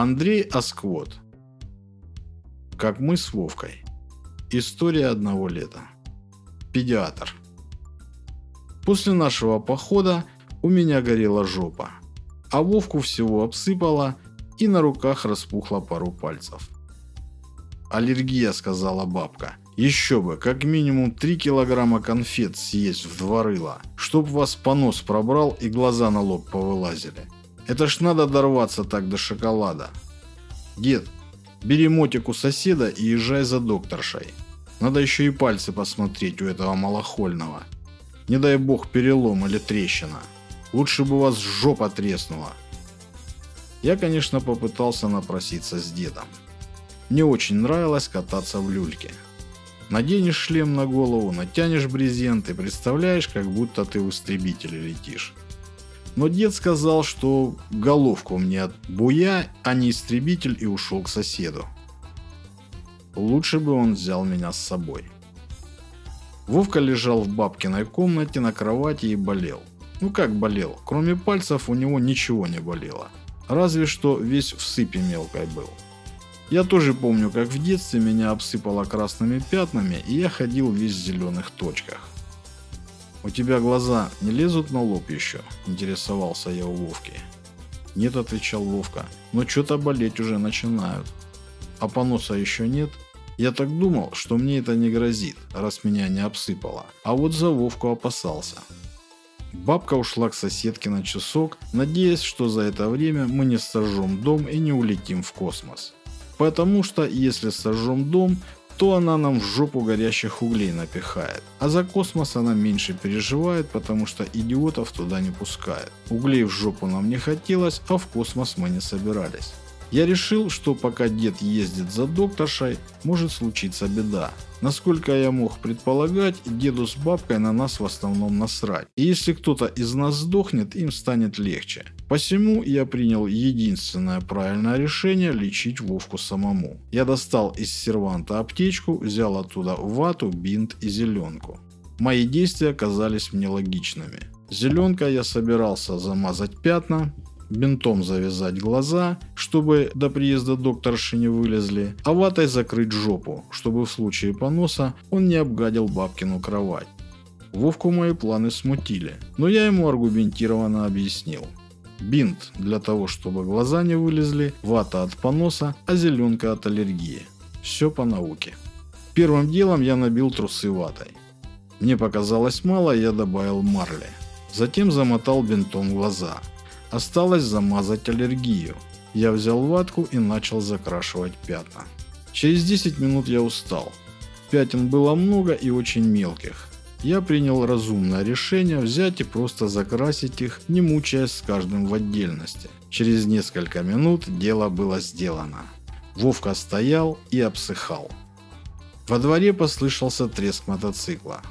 Андрей Асквот. Как мы с Вовкой. История одного лета. Педиатр. После нашего похода у меня горела жопа, а Вовку всего обсыпало и на руках распухло пару пальцев. «Аллергия», — сказала бабка. «Еще бы, как минимум 3 килограмма конфет съесть в два рыла, чтоб вас понос пробрал и глаза на лоб повылазили. Это ж надо дорваться так до шоколада. Дед, бери мотик у соседа и езжай за докторшей. Надо еще и пальцы посмотреть у этого малохольного. Не дай бог перелом или трещина. Лучше бы у вас жопа треснула. Я, конечно, попытался напроситься с дедом. Мне очень нравилось кататься в люльке. Наденешь шлем на голову, натянешь брезент и представляешь, как будто ты в истребителе летишь. Но дед сказал, что головку мне от буя, а не истребитель и ушел к соседу. Лучше бы он взял меня с собой. Вовка лежал в бабкиной комнате на кровати и болел. Ну как болел? Кроме пальцев у него ничего не болело. Разве что весь в сыпи мелкой был. Я тоже помню, как в детстве меня обсыпало красными пятнами, и я ходил весь в зеленых точках. «У тебя глаза не лезут на лоб еще?» – интересовался я у Вовки. «Нет», – отвечал Вовка, – «но что-то болеть уже начинают». «А поноса еще нет?» Я так думал, что мне это не грозит, раз меня не обсыпало. А вот за Вовку опасался. Бабка ушла к соседке на часок, надеясь, что за это время мы не сожжем дом и не улетим в космос. Потому что если сожжем дом, то она нам в жопу горящих углей напихает. А за космос она меньше переживает, потому что идиотов туда не пускает. Углей в жопу нам не хотелось, а в космос мы не собирались. Я решил, что пока дед ездит за докторшей, может случиться беда. Насколько я мог предполагать, деду с бабкой на нас в основном насрать. И если кто-то из нас сдохнет, им станет легче. Посему я принял единственное правильное решение лечить Вовку самому. Я достал из серванта аптечку, взял оттуда вату, бинт и зеленку. Мои действия оказались мне логичными. Зеленкой я собирался замазать пятна, бинтом завязать глаза, чтобы до приезда докторши не вылезли, а ватой закрыть жопу, чтобы в случае поноса он не обгадил бабкину кровать. Вовку мои планы смутили, но я ему аргументированно объяснил. Бинт для того, чтобы глаза не вылезли, вата от поноса, а зеленка от аллергии. Все по науке. Первым делом я набил трусы ватой. Мне показалось мало, я добавил марли. Затем замотал бинтом глаза – Осталось замазать аллергию. Я взял ватку и начал закрашивать пятна. Через 10 минут я устал. Пятен было много и очень мелких. Я принял разумное решение взять и просто закрасить их, не мучаясь с каждым в отдельности. Через несколько минут дело было сделано. Вовка стоял и обсыхал. Во дворе послышался треск мотоцикла.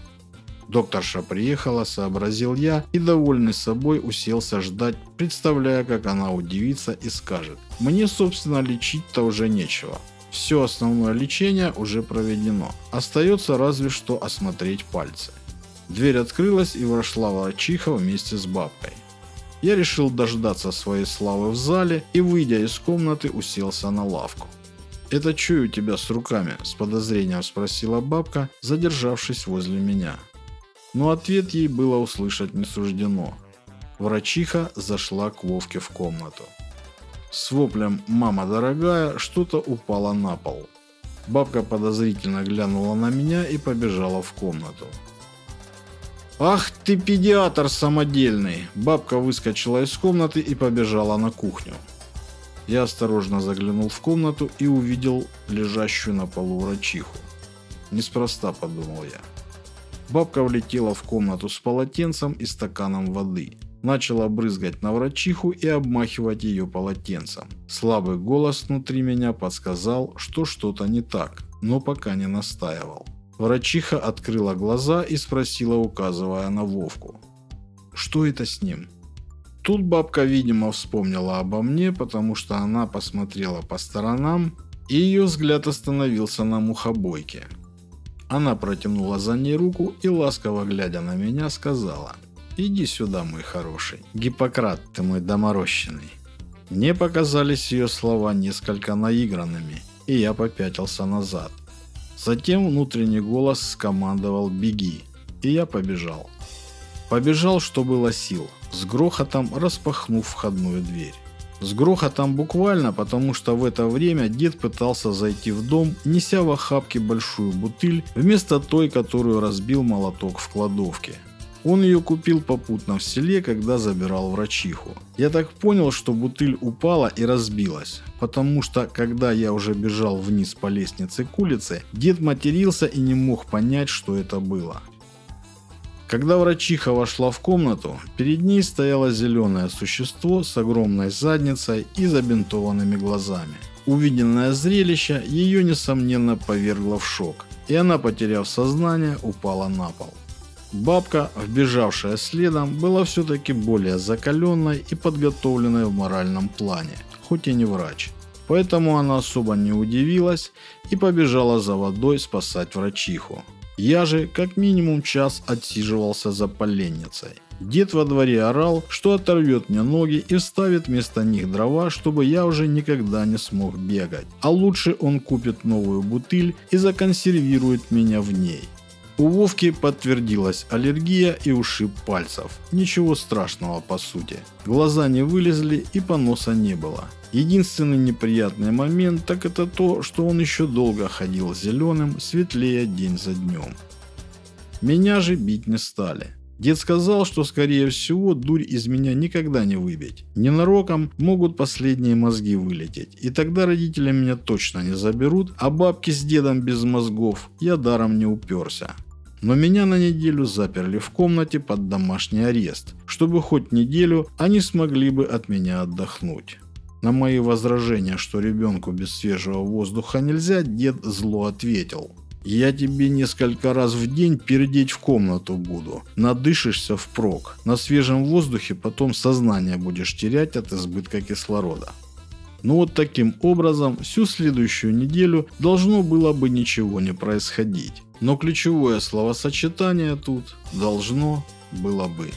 Докторша приехала, сообразил я и, довольный собой, уселся ждать, представляя, как она удивится и скажет. Мне, собственно, лечить-то уже нечего. Все основное лечение уже проведено. Остается разве что осмотреть пальцы. Дверь открылась и вошла врачиха вместе с бабкой. Я решил дождаться своей славы в зале и, выйдя из комнаты, уселся на лавку. «Это у тебя с руками?» – с подозрением спросила бабка, задержавшись возле меня но ответ ей было услышать не суждено. Врачиха зашла к Вовке в комнату. С воплем «Мама дорогая» что-то упало на пол. Бабка подозрительно глянула на меня и побежала в комнату. «Ах ты педиатр самодельный!» Бабка выскочила из комнаты и побежала на кухню. Я осторожно заглянул в комнату и увидел лежащую на полу врачиху. Неспроста, подумал я. Бабка влетела в комнату с полотенцем и стаканом воды. Начала брызгать на врачиху и обмахивать ее полотенцем. Слабый голос внутри меня подсказал, что что-то не так, но пока не настаивал. Врачиха открыла глаза и спросила, указывая на Вовку. «Что это с ним?» Тут бабка, видимо, вспомнила обо мне, потому что она посмотрела по сторонам, и ее взгляд остановился на мухобойке. Она протянула за ней руку и, ласково глядя на меня, сказала «Иди сюда, мой хороший. Гиппократ ты мой доморощенный». Мне показались ее слова несколько наигранными, и я попятился назад. Затем внутренний голос скомандовал «беги», и я побежал. Побежал, что было сил, с грохотом распахнув входную дверь. С грохотом буквально, потому что в это время дед пытался зайти в дом, неся в охапке большую бутыль, вместо той, которую разбил молоток в кладовке. Он ее купил попутно в селе, когда забирал врачиху. Я так понял, что бутыль упала и разбилась, потому что, когда я уже бежал вниз по лестнице к улице, дед матерился и не мог понять, что это было. Когда врачиха вошла в комнату, перед ней стояло зеленое существо с огромной задницей и забинтованными глазами. Увиденное зрелище ее, несомненно, повергло в шок, и она, потеряв сознание, упала на пол. Бабка, вбежавшая следом, была все-таки более закаленной и подготовленной в моральном плане, хоть и не врач. Поэтому она особо не удивилась и побежала за водой спасать врачиху. Я же как минимум час отсиживался за поленницей. Дед во дворе орал, что оторвет мне ноги и вставит вместо них дрова, чтобы я уже никогда не смог бегать. А лучше он купит новую бутыль и законсервирует меня в ней. У Вовки подтвердилась аллергия и ушиб пальцев. Ничего страшного по сути. Глаза не вылезли и поноса не было. Единственный неприятный момент так это то, что он еще долго ходил зеленым, светлее день за днем. Меня же бить не стали. Дед сказал, что скорее всего дурь из меня никогда не выбить. Ненароком могут последние мозги вылететь. И тогда родители меня точно не заберут, а бабки с дедом без мозгов я даром не уперся. Но меня на неделю заперли в комнате под домашний арест, чтобы хоть неделю они смогли бы от меня отдохнуть. На мои возражения, что ребенку без свежего воздуха нельзя, дед зло ответил. «Я тебе несколько раз в день пердеть в комнату буду. Надышишься впрок. На свежем воздухе потом сознание будешь терять от избытка кислорода». Ну вот таким образом всю следующую неделю должно было бы ничего не происходить. Но ключевое словосочетание тут «должно было бы».